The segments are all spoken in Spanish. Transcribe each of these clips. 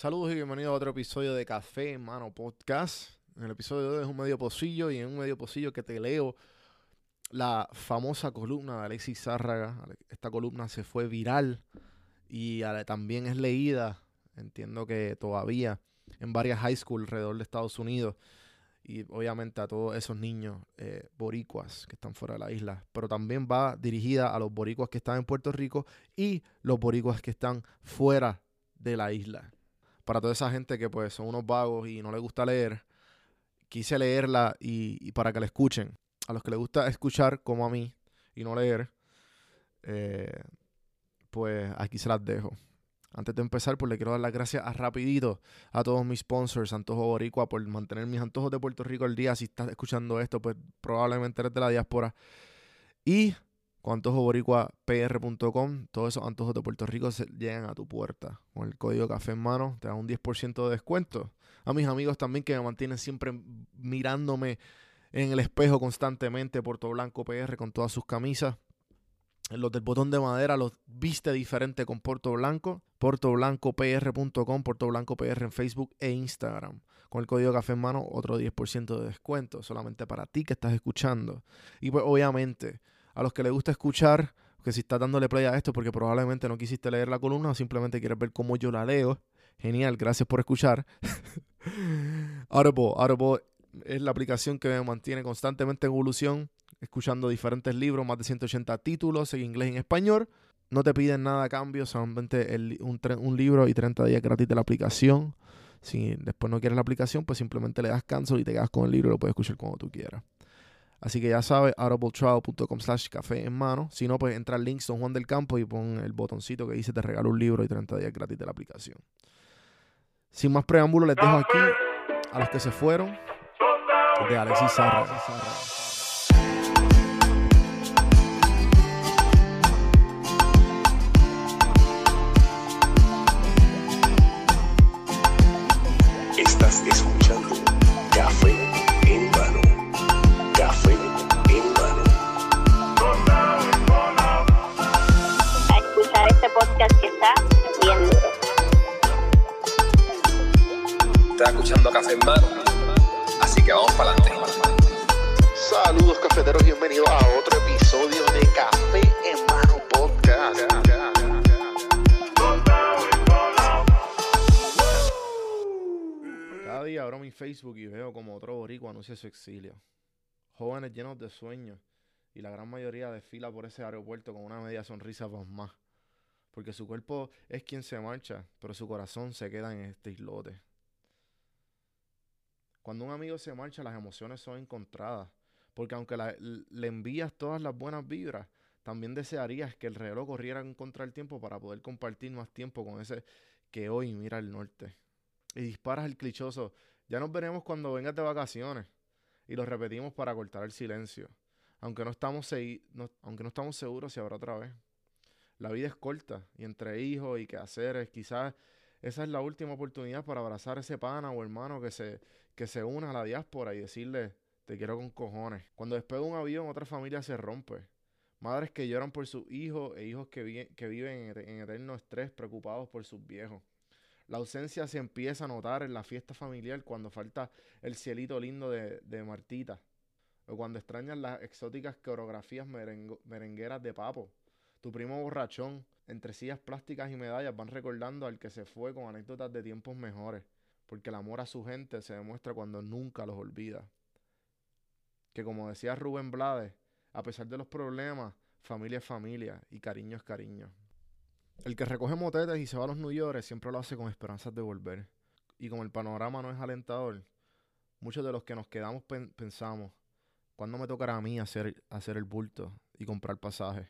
Saludos y bienvenidos a otro episodio de Café en Mano Podcast. En el episodio de hoy es un medio pocillo y en un medio pocillo que te leo la famosa columna de Alexis Zárraga. Esta columna se fue viral y también es leída, entiendo que todavía, en varias high school alrededor de Estados Unidos y obviamente a todos esos niños eh, boricuas que están fuera de la isla, pero también va dirigida a los boricuas que están en Puerto Rico y los boricuas que están fuera de la isla. Para toda esa gente que pues son unos vagos y no les gusta leer, quise leerla y, para que la escuchen. A los que les gusta escuchar como a mí y no leer, eh, pues aquí se las dejo. Antes de empezar, pues le quiero dar las gracias a rapidito a todos mis sponsors, Antojo Boricua, por mantener mis antojos de Puerto Rico al día. Si estás escuchando esto, pues probablemente eres de la diáspora. Y con antojoboricua.pr.com, todos esos antojos de Puerto Rico llegan a tu puerta. Con el código café en mano, te dan un 10% de descuento. A mis amigos también que me mantienen siempre mirándome en el espejo constantemente, Puerto Blanco PR con todas sus camisas. Los del botón de madera los viste diferente con Puerto Blanco. PortoBlancoPR.com, Puerto Blanco PR en Facebook e Instagram. Con el código café en mano, otro 10% de descuento, solamente para ti que estás escuchando. Y pues obviamente, a los que les gusta escuchar, que si estás dándole play a esto porque probablemente no quisiste leer la columna o simplemente quieres ver cómo yo la leo, genial, gracias por escuchar. Audible, Audible es la aplicación que me mantiene constantemente en evolución escuchando diferentes libros, más de 180 títulos en inglés y en español. No te piden nada a cambio, solamente un, libro y 30 días gratis de la aplicación. Si después no quieres la aplicación, pues simplemente le das cancel y te quedas con el libro y lo puedes escuchar cuando tú quieras. Así que ya sabes, audibletrial.com slash café en mano. Si no, pues entra al link Don Juan del Campo y pon el botoncito que dice te regalo un libro y 30 días gratis de la aplicación. Sin más preámbulo, les dejo aquí a los que se fueron de Alexis Sarra. Escuchando Café en Mano. Así que vamos para adelante. Saludos cafeteros, bienvenidos a otro episodio de Café en Mano Podcast. Cada día abro mi Facebook y veo como otro boricua anuncia su exilio. Jóvenes llenos de sueños y la gran mayoría desfila por ese aeropuerto con una media sonrisa más. Porque su cuerpo es quien se marcha, pero su corazón se queda en este islote. Cuando un amigo se marcha, las emociones son encontradas. Porque aunque le envías todas las buenas vibras, también desearías que el reloj corriera contra del tiempo para poder compartir más tiempo con ese que hoy mira el norte. Y disparas el clichoso, ya nos veremos cuando vengas de vacaciones. Y lo repetimos para cortar el silencio. Aunque no estamos, aunque no estamos seguros si habrá otra vez. La vida es corta y entre hijos y quehaceres, quizás esa es la última oportunidad para abrazar a ese pana o hermano que se, que se una a la diáspora y decirle, te quiero con cojones. Cuando despega un avión, otra familia se rompe. Madres que lloran por sus hijos e hijos que, que viven en, eterno estrés, preocupados por sus viejos. La ausencia se empieza a notar en la fiesta familiar cuando falta el cielito lindo de, de Martita. O cuando extrañan las exóticas coreografías merengueras de papo. Tu primo borrachón, entre sillas plásticas y medallas, van recordando al que se fue con anécdotas de tiempos mejores porque el amor a su gente se demuestra cuando nunca los olvida. Que como decía Rubén Blades, a pesar de los problemas, familia es familia y cariño es cariño. El que recoge motetes y se va a los New York siempre lo hace con esperanzas de volver. Y como el panorama no es alentador, muchos de los que nos quedamos pensamos, ¿cuándo me tocará a mí hacer, hacer el bulto y comprar pasajes?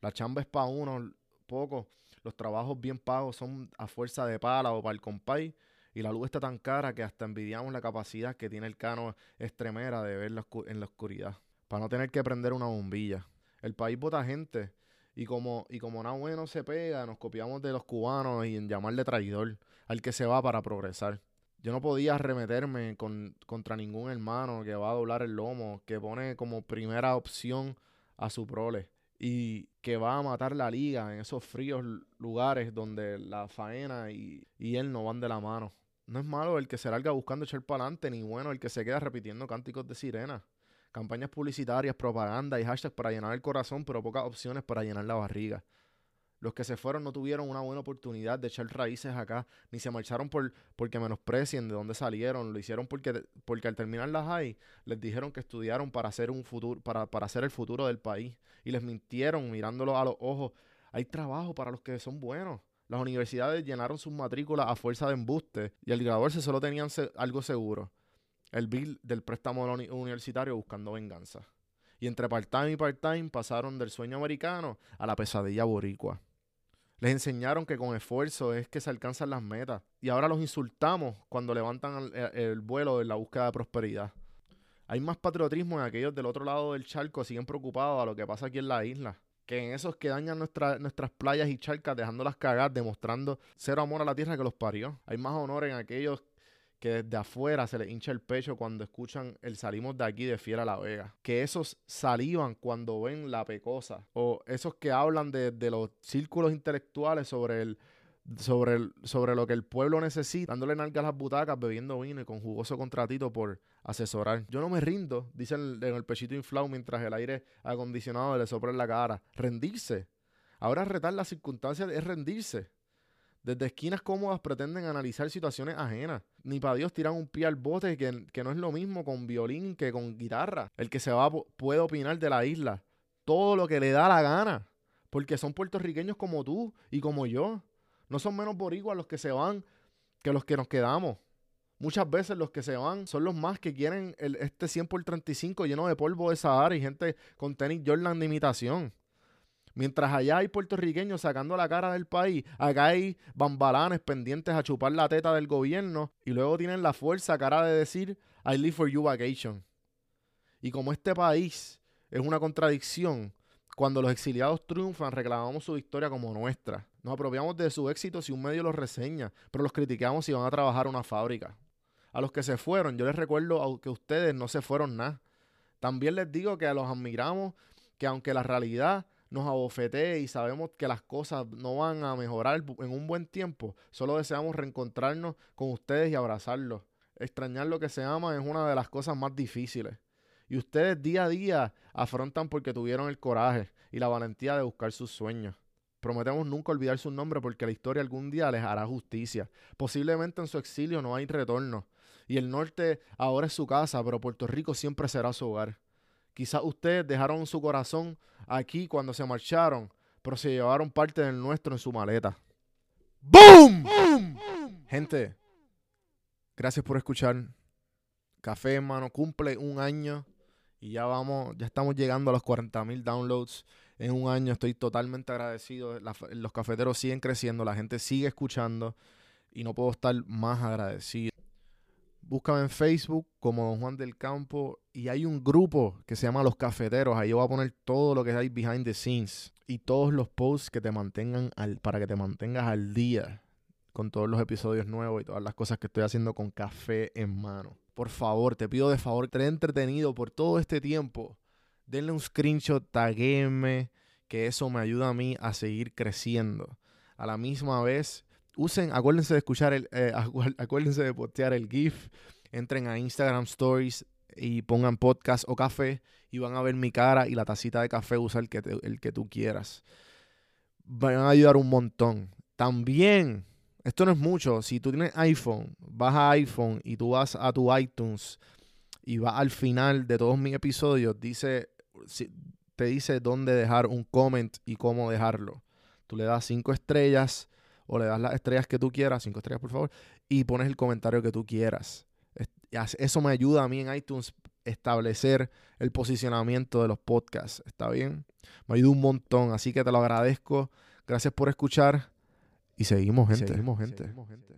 La chamba es para uno, poco. Los trabajos bien pagos son a fuerza de pala o para el compay y la luz está tan cara que hasta envidiamos la capacidad que tiene el cano extremera de ver en la oscuridad, para no tener que prender una bombilla. El país vota gente y como, y como nada bueno se pega, nos copiamos de los cubanos y en llamarle traidor al que se va para progresar. Yo no podía arremeterme con, contra ningún hermano que va a doblar el lomo, que pone como primera opción a su prole y que va a matar la liga en esos fríos lugares donde la faena y, y él no van de la mano. No es malo el que se larga buscando echar para adelante, ni bueno el que se queda repitiendo cánticos de sirena. Campañas publicitarias, propaganda y hashtags para llenar el corazón, pero pocas opciones para llenar la barriga. Los que se fueron no tuvieron una buena oportunidad de echar raíces acá, ni se marcharon por, porque menosprecien de dónde salieron. Lo hicieron porque, porque al terminar la high les dijeron que estudiaron para hacer, un futuro, para, para hacer el futuro del país. Y les mintieron mirándolo a los ojos. Hay trabajo para los que son buenos. Las universidades llenaron sus matrículas a fuerza de embuste y al graduarse solo tenían algo seguro. El bill del préstamo universitario buscando venganza. Y entre part-time y part-time pasaron del sueño americano a la pesadilla boricua. Les enseñaron que con esfuerzo es que se alcanzan las metas. Y ahora los insultamos cuando levantan el, vuelo en la búsqueda de prosperidad. Hay más patriotismo en aquellos del otro lado del charco siguen preocupados a lo que pasa aquí en la isla. Que en esos que dañan nuestras playas y charcas dejándolas cagar, demostrando cero amor a la tierra que los parió. Hay más honor en aquellos que desde afuera se les hincha el pecho cuando escuchan el salimos de aquí de Fiera La Vega. Que esos salivan cuando ven la pecosa. O esos que hablan de, los círculos intelectuales sobre el, sobre, el, sobre lo que el pueblo necesita, dándole nalgas a las butacas, bebiendo vino y con jugoso contratito por asesorar. Yo no me rindo, dice en el, pechito inflado mientras el aire acondicionado le sopla en la cara. Rendirse. Ahora retar las circunstancias es rendirse. Desde esquinas cómodas pretenden analizar situaciones ajenas. Ni para Dios tiran un pie al bote que, que, no es lo mismo con violín que con guitarra. El que se va puede opinar de la isla. Todo lo que le da la gana. Porque son puertorriqueños como tú y como yo. No son menos boricuas los que se van que los que nos quedamos. Muchas veces los que se van son los más que quieren el, este 100 por 35 lleno de polvo de Sahara y gente con tenis Jordan de imitación. Mientras allá hay puertorriqueños sacando la cara del país, acá hay bambalanes pendientes a chupar la teta del gobierno y luego tienen la fuerza cara de decir I live for you vacation. Y como este país es una contradicción, cuando los exiliados triunfan reclamamos su victoria como nuestra. Nos apropiamos de su éxito si un medio los reseña, pero los criticamos si van a trabajar una fábrica. A los que se fueron, yo les recuerdo que ustedes no se fueron nada. También les digo que a los admiramos que aunque la realidad nos abofetee y sabemos que las cosas no van a mejorar en un buen tiempo, solo deseamos reencontrarnos con ustedes y abrazarlos. Extrañar lo que se ama es una de las cosas más difíciles. Y ustedes día a día afrontan porque tuvieron el coraje y la valentía de buscar sus sueños. Prometemos nunca olvidar su nombre porque la historia algún día les hará justicia. Posiblemente en su exilio no hay retorno. Y el norte ahora es su casa, pero Puerto Rico siempre será su hogar. Quizás ustedes dejaron su corazón aquí cuando se marcharon, pero se llevaron parte del nuestro en su maleta. ¡Boom! Gente, gracias por escuchar. Café, hermano, cumple un año y ya vamos, ya estamos llegando a los 40 mil downloads en un año. Estoy totalmente agradecido. los cafeteros siguen creciendo, la gente sigue escuchando y no puedo estar más agradecido. Búscame en Facebook como Don Juan del Campo y hay un grupo que se llama Los Cafeteros. Ahí yo voy a poner todo lo que hay behind the scenes y todos los posts que te mantengan al, para que te mantengas al día con todos los episodios nuevos y todas las cosas que estoy haciendo con café en mano. Por favor, te pido de favor, te he entretenido por todo este tiempo. Denle un screenshot, taguéme, que eso me ayuda a mí a seguir creciendo. A la misma vez, usen, acuérdense de escuchar el, eh, acuérdense de postear el GIF, entren a Instagram Stories y pongan podcast o café y van a ver mi cara y la tacita de café, usa el que, el que tú quieras. Van a ayudar un montón. También, esto no es mucho, si tú tienes iPhone, vas a iPhone y tú vas a tu iTunes y vas al final de todos mis episodios, dice, te dice dónde dejar un comment y cómo dejarlo. Tú le das cinco estrellas o le das las estrellas que tú quieras, cinco estrellas por favor, y pones el comentario que tú quieras. Eso me ayuda a mí en iTunes establecer el posicionamiento de los podcasts. ¿Está bien? Me ayuda un montón, así que te lo agradezco. Gracias por escuchar y seguimos, gente. Seguimos, gente. Seguimos, gente.